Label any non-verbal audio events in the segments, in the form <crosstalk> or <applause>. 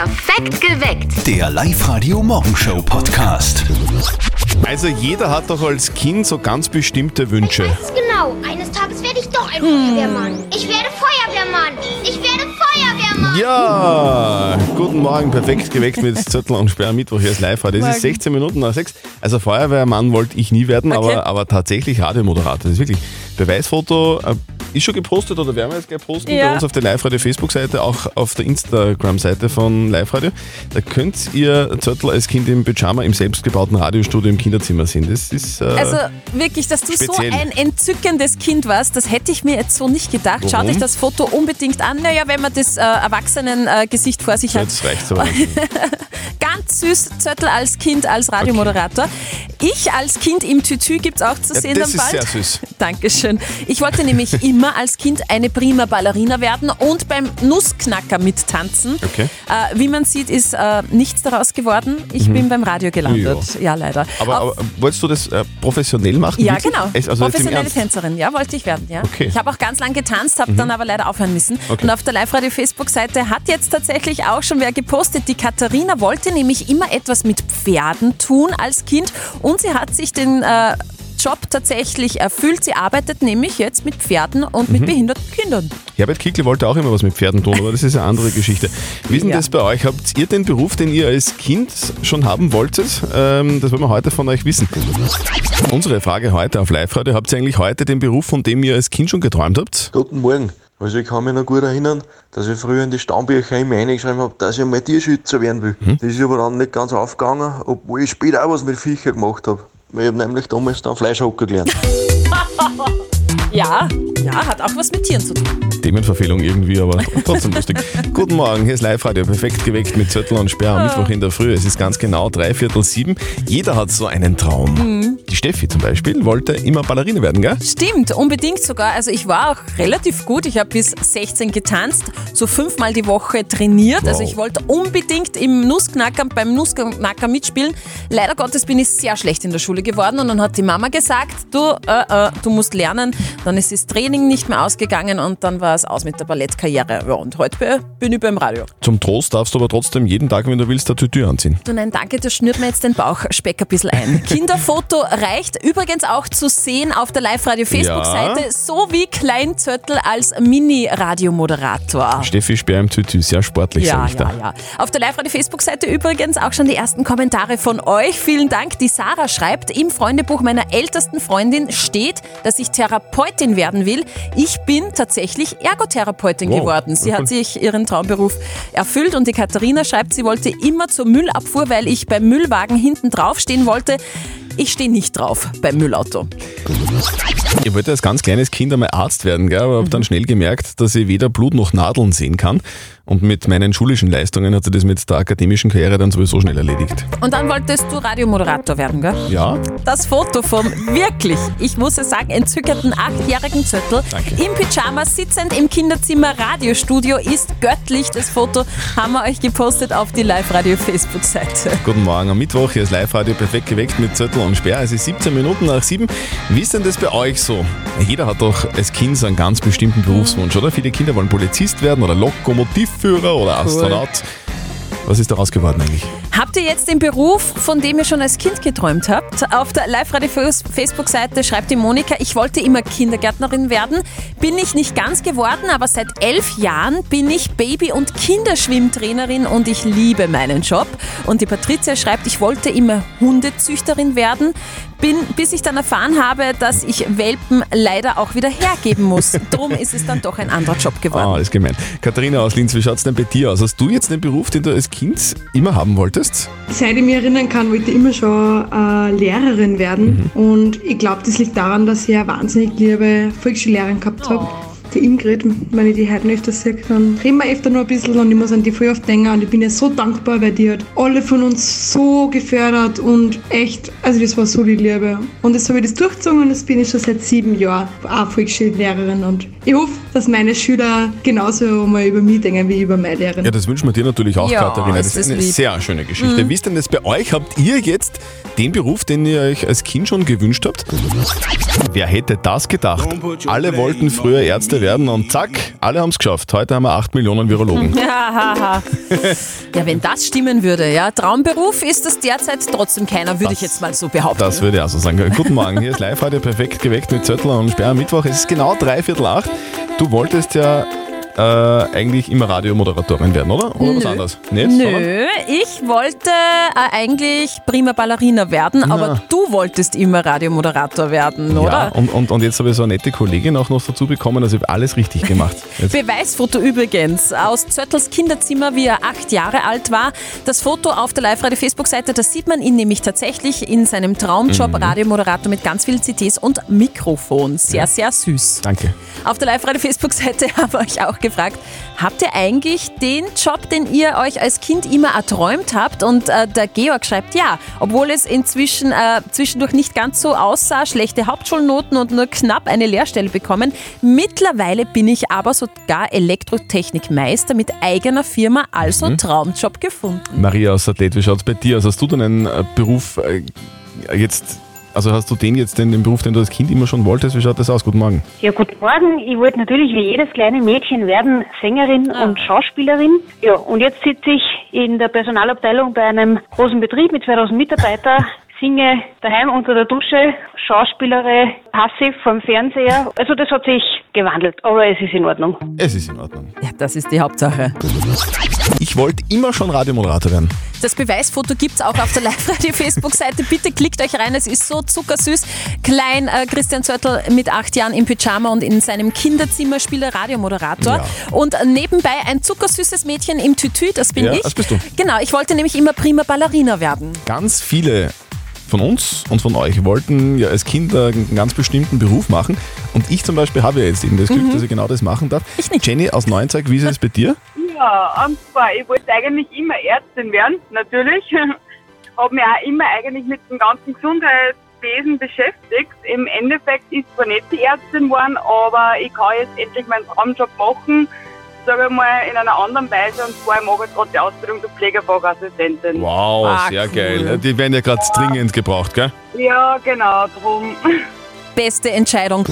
Perfekt geweckt. Der Live-Radio Morgenshow Podcast. Also jeder hat doch als Kind so ganz bestimmte Wünsche. Ich weiß es genau. Eines Tages werde ich doch ein Feuerwehrmann. Ich werde Feuerwehrmann. Ich werde Feuerwehrmann. Ja, guten Morgen, perfekt geweckt mit Zettel und Sperr Mittwoch hier ist live. Das ist 16 Minuten nach 6. Also Feuerwehrmann wollte ich nie werden, Okay. aber, aber tatsächlich Radiomoderator. Das ist wirklich Beweisfoto. äh, Ist schon gepostet oder werden wir jetzt gleich posten Ja. bei uns auf der Live-Radio Facebook-Seite, auch auf der Instagram-Seite von Live-Radio. Da könnt ihr Zettel als Kind im Pyjama im selbstgebauten Radiostudio im Kinderzimmer sehen. Das ist äh, Also wirklich, dass du Speziell. so ein entzückendes Kind warst, das hätte ich mir jetzt so nicht gedacht. Schaut Warum? euch das Foto unbedingt an. Naja, wenn man das äh, Erwachsenen-Gesicht äh, Gesicht vor sich hat. jetzt reicht's aber. <laughs> Ganz süß, Zöttl als Kind, als Radiomoderator. Ich als Kind im Tütü gibt es auch zu Ja, sehen das dann ist bald. sehr süß. <laughs> Dankeschön. Ich wollte nämlich <laughs> immer als Kind eine prima Ballerina werden und beim Nussknacker mittanzen. Okay. Äh, wie man sieht, ist äh, nichts daraus geworden. Ich bin beim Radio gelandet. Ja, leider. Mhm. Aber, aber wolltest du das äh, professionell machen? ja, wirklich? genau. Also Professionelle? Tänzerin, ja, wollte ich werden. Ja. Okay. Mhm. Ich habe auch ganz lang getanzt, habe dann aber leider aufhören müssen. Okay. Und auf der Live-Radio-Facebook-Seite hat jetzt tatsächlich auch schon wer gepostet. Die Katharina wollte nämlich immer etwas mit Pferden tun als Kind und sie hat sich den äh, Job tatsächlich erfüllt. Sie arbeitet nämlich jetzt mit Pferden und Mhm. mit behinderten Kindern. Herbert Kickl wollte auch immer was mit Pferden tun, aber das ist eine andere Geschichte. Wie ist denn Ja. das bei euch? Habt ihr den Beruf, den ihr als Kind schon haben wolltet? Ähm, das wollen wir heute von euch wissen. Unsere Frage heute auf Live-Radio. Habt ihr eigentlich heute den Beruf, von dem ihr als Kind schon geträumt habt? Guten Morgen. Also ich kann mich noch gut erinnern, dass ich früher in die Stammbücher immer reingeschrieben habe, dass ich mal Tierschützer werden will. Das ist aber dann nicht ganz aufgegangen, obwohl ich später auch was mit Viecher gemacht habe. Weil ich habe nämlich damals dann Fleischhocker gelernt. <laughs> Ja, ja, hat auch was mit Tieren zu tun. Themenverfehlung irgendwie, aber <laughs> trotzdem lustig. Guten Morgen, hier ist Live-Radio, perfekt geweckt mit Zettel und Sperr am Mittwoch in der Früh. Es ist ganz genau drei Viertel sieben. Jeder hat so einen Traum. Mhm. Die Steffi zum Beispiel wollte immer Ballerine werden, gell? Stimmt, unbedingt sogar. Also ich war auch relativ gut. Ich habe bis 16 getanzt, so fünfmal die Woche trainiert. Also Wow. ich wollte unbedingt im Nussknacker, beim Nussknacker mitspielen. Leider Gottes bin ich sehr schlecht in der Schule geworden und dann hat die Mama gesagt, du, äh, äh, du musst lernen. Dann ist das Training nicht mehr ausgegangen und dann war es aus mit der Ballettkarriere. Ja, und heute bin ich beim Radio. Zum Trost darfst du aber trotzdem jeden Tag, wenn du willst, eine Tütü anziehen. Du nein, danke, das schnürt mir jetzt den Bauchspeck ein bisschen ein. <laughs> Kinderfoto reicht übrigens auch zu sehen auf der Live-Radio-Facebook-Seite, Ja. sowie Kleinzöttl als Mini-Radiomoderator. Steffi Sperr im Tütü, sehr sportlich, Ja, sag ich ja, da. ja. Auf der Live-Radio-Facebook-Seite übrigens auch schon die ersten Kommentare von euch. Vielen Dank. Die Sarah schreibt, im Freundebuch meiner ältesten Freundin steht, dass ich Therapeutin werden will. Ich bin tatsächlich Ergotherapeutin Wow, geworden. Sie hat sich ihren Traumberuf erfüllt und die Katharina schreibt, sie wollte immer zur Müllabfuhr, weil ich beim Müllwagen hinten drauf stehen wollte. Ich stehe nicht drauf beim Müllauto. Ich wollte als ganz kleines Kind einmal Arzt werden, gell, aber habe dann schnell gemerkt, dass ich weder Blut noch Nadeln sehen kann. Und mit meinen schulischen Leistungen hat sich das mit der akademischen Karriere dann sowieso schnell erledigt. Und dann wolltest du Radiomoderator werden, gell? Ja, Das Foto vom wirklich, ich muss es sagen, entzückenden achtjährigen Danke. im Pyjama sitzend im Kinderzimmer Radiostudio ist göttlich. Das Foto haben wir euch gepostet auf die Live-Radio-Facebook-Seite. guten Morgen am Mittwoch. Hier ist Live-Radio perfekt geweckt mit Zettel und Sperr. Es ist 17 Minuten nach 7. Wie ist denn das bei euch so? Jeder hat doch als Kind so einen ganz bestimmten Berufswunsch, oder? Viele Kinder wollen Polizist werden oder furor, og det er astronaut. Was ist daraus geworden eigentlich? Habt ihr jetzt den Beruf, von dem ihr schon als Kind geträumt habt? Auf der Live-Radio-Facebook-Seite schreibt die Monika, ich wollte immer Kindergärtnerin werden. Bin ich nicht ganz geworden, aber seit elf Jahren bin ich Baby- und Kinderschwimmtrainerin und ich liebe meinen Job. Und die Patricia schreibt, ich wollte immer Hundezüchterin werden, bin, bis ich dann erfahren habe, dass ich Welpen leider auch wieder hergeben muss. Drum ist es dann doch ein anderer Job geworden. Ah, ist gemein. Katharina aus Linz, wie schaut es denn bei dir aus? Hast du jetzt den Beruf, den du als Kind immer haben wolltest? Seit ich mich erinnern kann, wollte ich immer schon äh, Lehrerin werden. Und ich glaube, das liegt daran, dass ich eine wahnsinnig liebe Volksschullehrerin gehabt habe. Die Ingrid, wenn ich die heute noch öfter sehe, dann reden wir öfter noch ein bisschen und ich muss an die voll oft denken. Und ich bin ihr so dankbar, weil die hat alle von uns so gefördert und echt, also das war so die Liebe. Und jetzt habe ich das durchgezogen und jetzt bin ich schon seit sieben Jahren auch Volksschullehrerin. Und ich hoffe, dass meine Schüler genauso mal über mich denken wie über meine Lehrerin. Ja, das wünschen wir dir natürlich auch, Ja, Katharina. Das ist ist eine lieb. sehr schöne Geschichte. Wie ist denn das bei euch? Habt ihr jetzt den Beruf, den ihr euch als Kind schon gewünscht habt? Wer hätte das gedacht? Alle wollten früher Ärzte, Werden und zack, alle haben es geschafft. Heute haben wir 8 Millionen Virologen. <laughs> Ja, wenn das stimmen würde, ja. Traumberuf ist das derzeit trotzdem keiner, würde ich jetzt mal so behaupten. Das würde ich auch so sagen. Guten Morgen, hier ist live heute perfekt geweckt mit Zettel und Sperr am Mittwoch. Es ist genau dreiviertel acht. Du wolltest ja äh, eigentlich immer Radiomoderatorin werden, oder? Oder was Nö. anderes? Nicht? Sondern- Nö, ich wollte äh, eigentlich prima Ballerina werden, aber du wolltest immer Radiomoderator werden, Ja, oder? und, und, und jetzt habe ich so eine nette Kollegin auch noch dazu bekommen, also ich habe alles richtig gemacht. Jetzt, <laughs> Beweisfoto übrigens aus Zöttels Kinderzimmer, wie er acht Jahre alt war. Das Foto auf der Live-Radio-Facebook-Seite, da sieht man ihn nämlich tatsächlich in seinem Traumjob, Radiomoderator mit ganz vielen CDs und Mikrofon. Sehr, sehr süß. danke. Auf der Live-Radio-Facebook-Seite <laughs> haben wir euch auch gefragt, habt ihr eigentlich den Job, den ihr euch als Kind immer erträumt habt? Und äh, der Georg schreibt ja, obwohl es inzwischen äh, zwischendurch nicht ganz so aussah, schlechte Hauptschulnoten und nur knapp eine Lehrstelle bekommen. Mittlerweile bin ich aber sogar Elektrotechnikmeister mit eigener Firma, also Traumjob gefunden. Maria aus Athlet, wie schaut es bei dir aus? Hast du denn einen äh, Beruf äh, jetzt, also hast du den jetzt, den, den Beruf, den du als Kind immer schon wolltest? Wie schaut das aus? Guten Morgen. Ja, guten Morgen. Ich wollte natürlich wie jedes kleine Mädchen werden Sängerin und Schauspielerin. Ja, und jetzt sitze ich in der Personalabteilung bei einem großen Betrieb mit 2000 Mitarbeitern, <laughs> singe daheim unter der Dusche, schauspielere passiv vom Fernseher. Also das hat sich gewandelt, aber es ist in Ordnung. Es ist in Ordnung. Ja, das ist die Hauptsache. Ich wollte immer schon Radiomoderator werden. Das Beweisfoto gibt's auch auf der Live-Radio-Facebook-Seite. Bitte klickt euch rein, es ist so zuckersüß. Klein äh, Christian Zörtl mit acht Jahren im Pyjama und in seinem Kinderzimmer spielt er Radiomoderator. Ja. Und nebenbei ein zuckersüßes Mädchen im Tütü, das bin Ja, ich. das bist du. Genau, ich wollte nämlich immer prima Ballerina werden. Ganz viele von uns und von euch wollten ja als Kind äh, einen ganz bestimmten Beruf machen. Und ich zum Beispiel habe ja jetzt eben das Glück, dass ich genau das machen darf. Mhm. Ich nicht. Jenny aus Neuenzeig, wie ist es bei dir? <laughs> Ja, und zwar, ich wollte eigentlich immer Ärztin werden, natürlich. <laughs> Habe mich auch immer eigentlich mit dem ganzen Gesundheitswesen beschäftigt. Im Endeffekt ist zwar nicht die Ärztin geworden, aber ich kann jetzt endlich meinen Traumjob machen, sage ich mal, in einer anderen Weise. Und zwar, ich mache jetzt gerade die Ausbildung zur Pflegefachassistentin. Wow, Ah, sehr cool. geil. Die werden ja gerade dringend gebraucht, gell? Ja, genau, drum. Beste Entscheidung.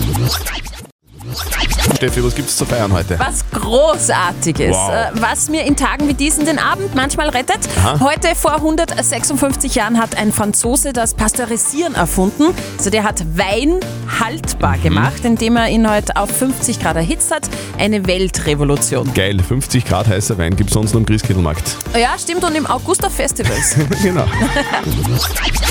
Steffi, was gibt's zu feiern heute? Was Großartiges, Wow. äh, was mir in Tagen wie diesen den Abend manchmal rettet. Heute vor 156 Jahren hat ein Franzose das Pasteurisieren erfunden. Also der hat Wein haltbar Mhm. gemacht, indem er ihn heute auf 50 Grad erhitzt hat. Eine Weltrevolution. Geil, 50 Grad heißer Wein gibt's sonst nur im Christkindlmarkt. Ja, stimmt, und im August auf Festivals. <laughs> genau.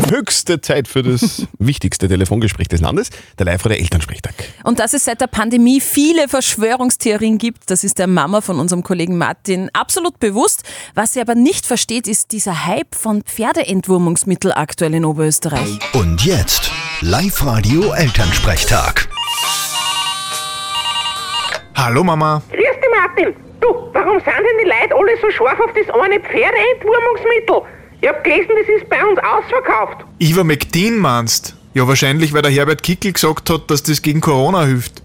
Höchste Zeit für das <laughs> wichtigste Telefongespräch des Landes, der live der Elternsprechtag. Und dass es seit der Pandemie viele Verschwörungstheorien gibt, das ist der Mama von unserem Kollegen Martin absolut bewusst. Was sie aber nicht versteht, ist dieser Hype von Pferdeentwurmungsmittel aktuell in Oberösterreich. Und jetzt Live-Radio Elternsprechtag. Hallo Mama. Grüß dich, Martin. Du, warum sind denn die Leute alle so scharf auf das eine Pferdeentwurmungsmittel? Ich hab gelesen, das ist bei uns ausverkauft. Ivermectin meinst? Ja, wahrscheinlich, weil der Herbert Kickel gesagt hat, dass das gegen Corona hilft.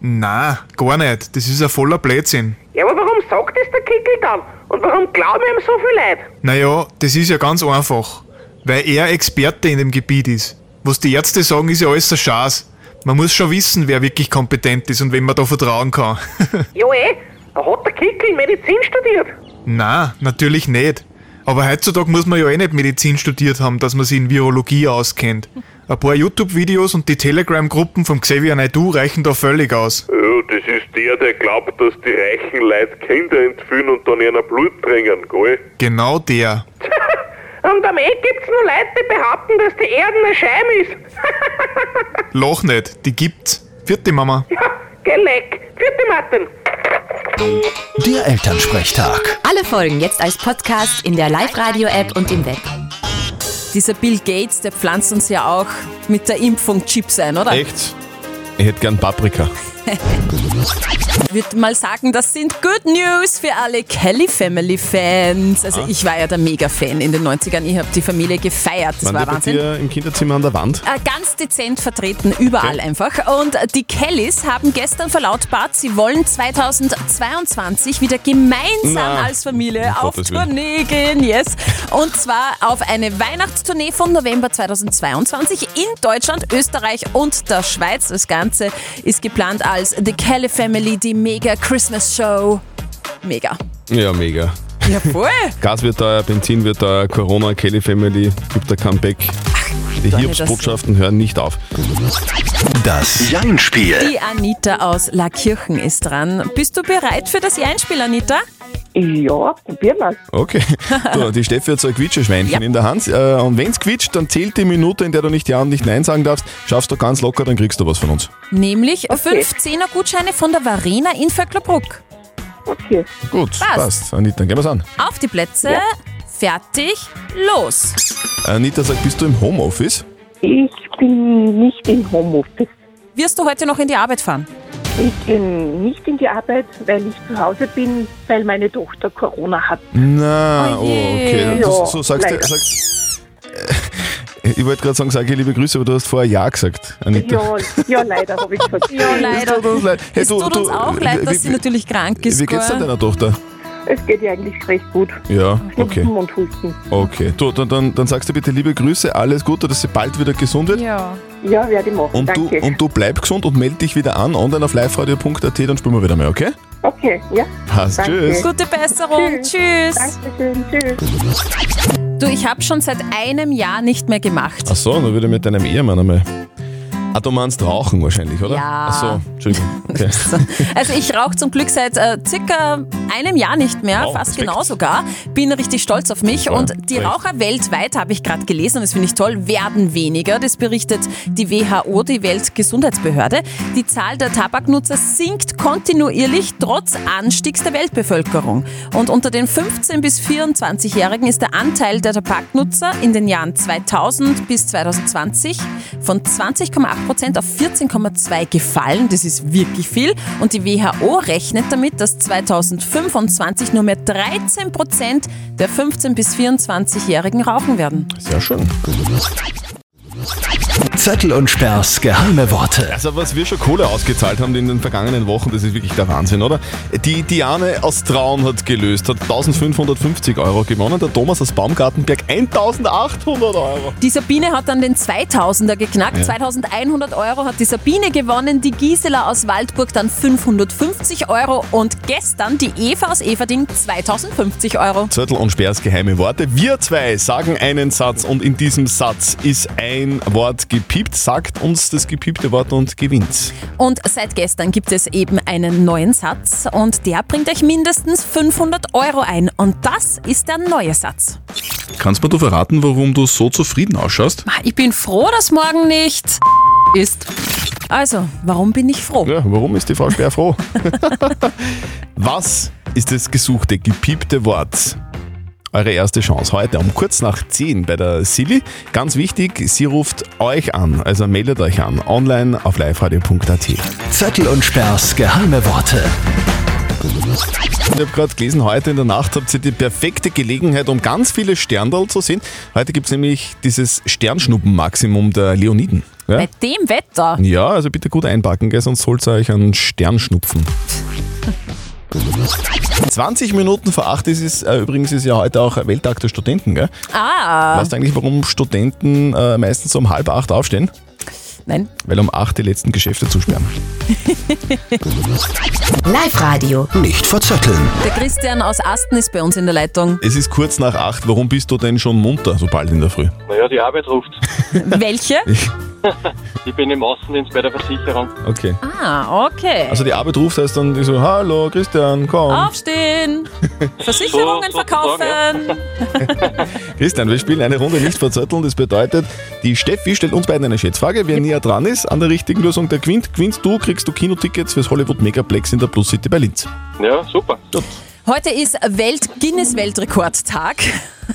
Na, gar nicht. Das ist ein voller Blödsinn. Ja, aber warum sagt das der Kickel dann? Und warum glauben ihm so viele Leute? Naja, das ist ja ganz einfach. Weil er Experte in dem Gebiet ist. Was die Ärzte sagen, ist ja alles ein Schatz. Man muss schon wissen, wer wirklich kompetent ist und wem man da vertrauen kann. <laughs> Ja, eh, da hat der Kickel Medizin studiert. Na, natürlich nicht. Aber heutzutage muss man ja eh nicht Medizin studiert haben, dass man sich in Virologie auskennt. Ein paar YouTube-Videos und die Telegram-Gruppen vom Xavier Naidoo reichen da völlig aus. Ja, das ist der, der glaubt, dass die reichen Leute Kinder entführen und dann ihnen Blut bringen, gell? Genau der. Und am Ende gibt's nur Leute, die behaupten, dass die Erde eine Scheibe ist. <laughs> Lach nicht, die gibt's. Vierte Mama. ja, geh leck. Vierte Martin. Der Elternsprechtag. Alle Folgen jetzt als Podcast in der Live-Radio-App und im Web. Dieser Bill Gates, der pflanzt uns ja auch mit der Impfung Chips ein, oder? Echt? Ich hätte gern Paprika. Ich würde mal sagen, das sind Good News für alle Kelly Family Fans. Also ich war ja der Mega-Fan in den 90ern. Ich habe die Familie gefeiert. Das Waren war die bei Wahnsinn. dir im Kinderzimmer an der Wand? Äh, Ganz dezent vertreten, überall einfach. Und die Kellys haben gestern verlautbart, sie wollen 2022 wieder gemeinsam Na, als Familie um auf. Tournee gehen. Yes. Und zwar auf eine Weihnachtstournee von November 2022 in Deutschland, Österreich und der Schweiz. Das Ganze ist geplant als The Kelly Family, die Mega Christmas Show. Mega. Ja, mega. Ja, voll. <laughs> Gas wird teuer, Benzin wird teuer, Corona, Kelly Family gibt ein Comeback. Die Hiobsbotschaften hören nicht auf. Das Jein-Spiel. Die Anita aus Laakirchen ist dran. Bist du bereit für das Einspiel, Anita? Ja, probieren wir Okay. So, die Steffi hat so ein Quietscheschweinchen Ja. in der Hand. Äh, Und wenn es quietscht, dann zählt die Minute, in der du nicht Ja und nicht Nein sagen darfst. Schaffst du ganz locker, dann kriegst du was von uns. Nämlich 15er Gutscheine von der Varena in Vöcklerbruck. Okay. Gut, Passt. passt. Anita, dann gehen wir's an. Auf die Plätze, fertig, los. Anita sagt, bist du im Homeoffice? Ich bin nicht im Homeoffice. Wirst du heute noch in die Arbeit fahren? Ich bin nicht in die Arbeit, weil ich zu Hause bin, weil meine Tochter Corona hat. Na, Oh okay. Ja, so, so sagst du, sagst, äh, ich wollte gerade sagen, sage liebe Grüße, aber du hast vorher Ja gesagt, Anita. Ja, ja leider habe ich <laughs> gesagt. Ja, leider. Es tut uns leid. Hey, es du- tut du, uns auch äh, leid, wie- dass sie wie- natürlich krank ist. Wie geht's denn gell? deiner Tochter? Es geht ihr eigentlich recht gut. Ja, okay. Schnupfen und Husten. Okay. Du, dann, dann, dann sagst du bitte liebe Grüße, alles Gute, dass sie bald wieder gesund wird. Ja. Ja, werde ich machen. Und du, Danke. und du bleib gesund und melde dich wieder an, online auf liveradio.at, dann spielen wir wieder mal, okay? okay, ja. Passt, Danke. tschüss. Gute Besserung. Tschüss. Dankeschön. Tschüss. Du, ich habe schon seit einem Jahr nicht mehr gemacht. Ach so, dann würde ich mit deinem Ehemann einmal. Ah, du meinst rauchen wahrscheinlich, oder? Ja. Ach so, Entschuldigung. <laughs> Okay. Also ich rauche zum Glück seit äh, circa einem Jahr nicht mehr, Wow, fast Respekt. genau sogar. Bin richtig stolz auf mich. Ja, und die recht. Raucher weltweit, habe ich gerade gelesen, und das finde ich toll, werden weniger. Das berichtet die WHO, die Weltgesundheitsbehörde. Die Zahl der Tabaknutzer sinkt kontinuierlich trotz Anstiegs der Weltbevölkerung. Und unter den 15- bis 24-Jährigen ist der Anteil der Tabaknutzer in den Jahren 2000 bis 2020 von 20,8 Prozent auf 14,2 gefallen. Das ist wirklich viel. Und die WHO rechnet damit, dass 2025 nur mehr 13 Prozent der 15- bis 24-Jährigen rauchen werden. Sehr schön. Zettel und Sperrs geheime Worte. Also was wir schon Kohle ausgezahlt haben in den vergangenen Wochen, das ist wirklich der Wahnsinn, oder? Die Diane aus Traun hat gelöst, hat 1550 Euro gewonnen, der Thomas aus Baumgartenberg 1800 Euro. Die Sabine hat dann den 2000er geknackt. Ja. 2100 Euro hat die Sabine gewonnen, die Gisela aus Waldburg dann 550 Euro und gestern die Eva aus Everding 2050 Euro. Zettel und Sperrs geheime Worte. Wir zwei sagen einen Satz und in diesem Satz ist ein Wort gepiept. Sagt uns das gepiepte Wort und gewinnt. Und seit gestern gibt es eben einen neuen Satz und der bringt euch mindestens 500 Euro ein. Und das ist der neue Satz. Kannst mir du verraten, warum du so zufrieden ausschaust? Ich bin froh, dass morgen nicht ist. Also, warum bin ich froh? Ja, warum ist die Frau Sperr froh? <laughs> Was ist das gesuchte, gepiepte Wort? Eure erste Chance heute um kurz nach 10 bei der Silly. Ganz wichtig, sie ruft euch an, also meldet euch an, online auf liveradio.at. Zettel und Sperrs geheime Worte. Ich habe gerade gelesen, heute in der Nacht habt ihr die perfekte Gelegenheit, um ganz viele Sterndal zu sehen. Heute gibt es nämlich dieses Sternschnuppen-Maximum der Leoniden. Ja? Bei dem Wetter. ja, also bitte gut einpacken, gell, sonst holt ihr euch einen Sternschnupfen. <laughs> 20 Minuten vor 8 ist es, äh, übrigens ist ja heute auch Welttag der Studenten, gell? Ah, Weißt du eigentlich, warum Studenten äh, meistens um halb acht aufstehen? nein. Weil um acht die letzten Geschäfte zusperren. <laughs> Live-Radio. Nicht verzetteln. Der Christian aus Asten ist bei uns in der Leitung. Es ist kurz nach acht. Warum bist du denn schon munter so bald in der Früh? Naja, die Arbeit ruft. <laughs> Welche? Ich bin im Außendienst bei der Versicherung. Okay. Ah, okay. Also die Arbeit ruft heißt dann die so, hallo Christian, komm. Aufstehen! <laughs> Versicherungen So, verkaufen! <laughs> Christian, wir spielen eine Runde nicht verzötteln. Das bedeutet, die Steffi stellt uns beiden eine Schätzfrage. Wer näher dran ist an der richtigen Lösung, der gewinnt. Gewinnst du, kriegst du Kinotickets fürs Hollywood Megaplex in der Plus City bei Linz. Ja, super. Heute ist Welt Guinness Weltrekordtag.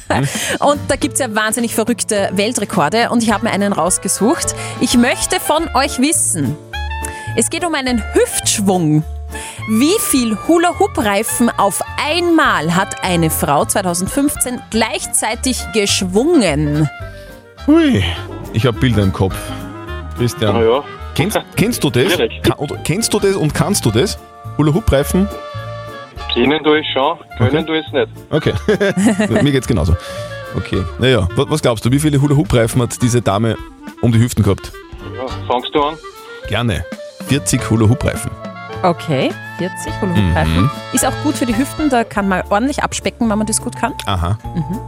<laughs> Und da gibt es ja wahnsinnig verrückte Weltrekorde und ich habe mir einen rausgesucht. Ich möchte von euch wissen, es geht um einen Hüftschwung. Wie viel Hula-Hoop-Reifen auf einmal hat eine Frau 2015 gleichzeitig geschwungen? Hui, ich habe Bilder im Kopf. Christian, ja. kennst, kennst du das? Schwierig. Ka oder, kennst du das und kannst du das? Hula-Hoop-Reifen? Kennen du es schon, können du es nicht. Okay, <laughs> mir geht's genauso. Okay, naja, was, glaubst du, wie viele Hula-Hoop-Reifen hat diese Dame um die Hüften gehabt? Ja, fangst du an? Gerne. 40 Hula-Hoop-Reifen. Okay, 40 Hula-Hoop-Reifen. Mhm. Ist auch gut für die Hüften, da kann man ordentlich abspecken, wenn man das gut kann. Aha. Mhm.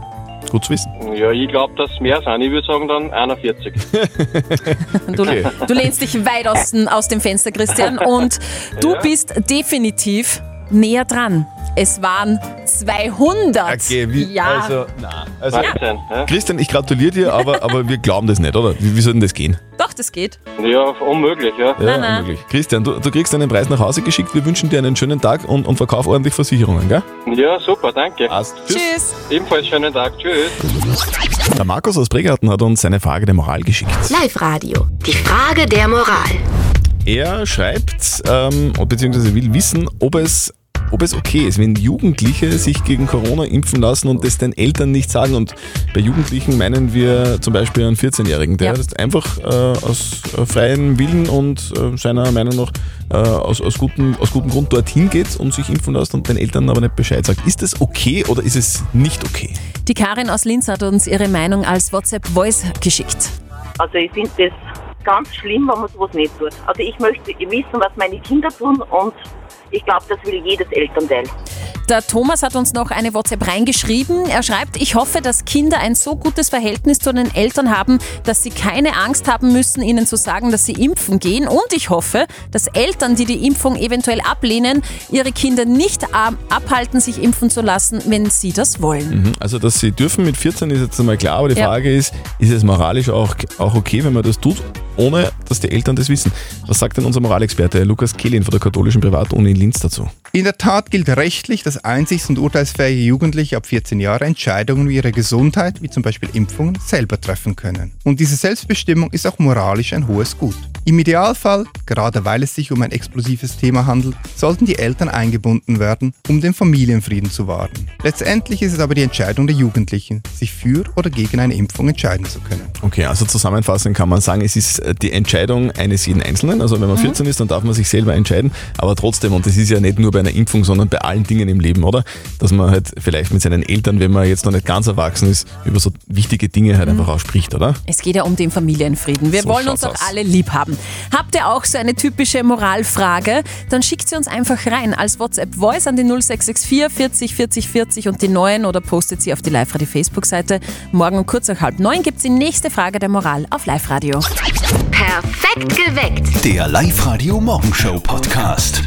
Gut zu wissen. Ja, ich glaube, dass mehr sind. Ich würde sagen dann 41. <laughs> Du, Okay. du lehnst dich weit aus, dem- aus dem Fenster, Christian, <laughs> und du Ja. bist definitiv näher dran. Es waren 200. Okay, wie, ja. also, na, also, Wahnsinn, ja. Christian, ich gratuliere dir, aber, <laughs> aber wir glauben das nicht, oder? Wie, wie soll denn das gehen? Doch, das geht. Ja, unmöglich, ja. Ja, unmöglich. Christian, du, du kriegst deinen Preis nach Hause geschickt. Wir wünschen dir einen schönen Tag und, und verkauf ordentlich Versicherungen, gell? Ja, super, danke. Tschüss. Ebenfalls schönen Tag. Tschüss. Der Markus aus Bregarten hat uns seine Frage der Moral geschickt. Live-Radio. Die Frage der Moral. Er schreibt, ähm, beziehungsweise will wissen, ob es, ob es okay ist, wenn Jugendliche sich gegen Corona impfen lassen und das den Eltern nicht sagen. Und bei Jugendlichen meinen wir zum Beispiel einen 14-Jährigen, der Ja. das einfach äh, aus äh, freiem Willen und äh, seiner Meinung nach äh, aus, aus, gutem, aus gutem Grund dorthin geht und sich impfen lässt und den Eltern aber nicht Bescheid sagt. Ist das okay oder ist es nicht okay? Die Karin aus Linz hat uns ihre Meinung als WhatsApp-Voice geschickt. Also ich finde das ganz schlimm, wenn man sowas nicht tut. Also ich möchte wissen, was meine Kinder tun und ich glaube, das will jedes Elternteil. Der Thomas hat uns noch eine WhatsApp reingeschrieben. Er schreibt, ich hoffe, dass Kinder ein so gutes Verhältnis zu den Eltern haben, dass sie keine Angst haben müssen, ihnen zu sagen, dass sie impfen gehen. Und ich hoffe, dass Eltern, die die Impfung eventuell ablehnen, ihre Kinder nicht ab- abhalten, sich impfen zu lassen, wenn sie das wollen. Mhm. Also, dass sie dürfen mit 14 ist jetzt einmal klar, aber die Ja. Frage ist, ist es moralisch auch, auch okay, wenn man das tut, ohne dass die Eltern das wissen? Was sagt denn unser Moralexperte Lukas Kehlin von der katholischen Privatuni in Linz dazu? In der Tat gilt rechtlich, dass einsichts- und urteilsfähige Jugendliche ab 14 Jahre Entscheidungen wie ihre Gesundheit, wie zum Beispiel Impfungen, selber treffen können. Und diese Selbstbestimmung ist auch moralisch ein hohes Gut. Im Idealfall, gerade weil es sich um ein explosives Thema handelt, sollten die Eltern eingebunden werden, um den Familienfrieden zu wahren. Letztendlich ist es aber die Entscheidung der Jugendlichen, sich für oder gegen eine Impfung entscheiden zu können. Okay, also zusammenfassend kann man sagen, es ist äh, die Entscheidung eines jeden Einzelnen. Also wenn man 14 ist, dann darf man sich selber entscheiden. Aber trotzdem, und das ist ja nicht nur bei einer Impfung, sondern bei allen Dingen im Leben, oder? Dass man halt vielleicht mit seinen Eltern, wenn man jetzt noch nicht ganz erwachsen ist, über so wichtige Dinge halt einfach auch spricht, oder? Es geht ja um den Familienfrieden. Wir So wollen uns aus. alle lieb haben. Habt ihr auch so eine typische Moralfrage? Dann schickt sie uns einfach rein als WhatsApp-Voice an die 0664 40 40 40 und die neuen oder postet sie auf die Live-Radio Facebook-Seite. Morgen um kurz nach halb neun gibt es die nächste Frage der Moral auf Live-Radio. Perfekt geweckt. Der Live-Radio Morgenshow Podcast.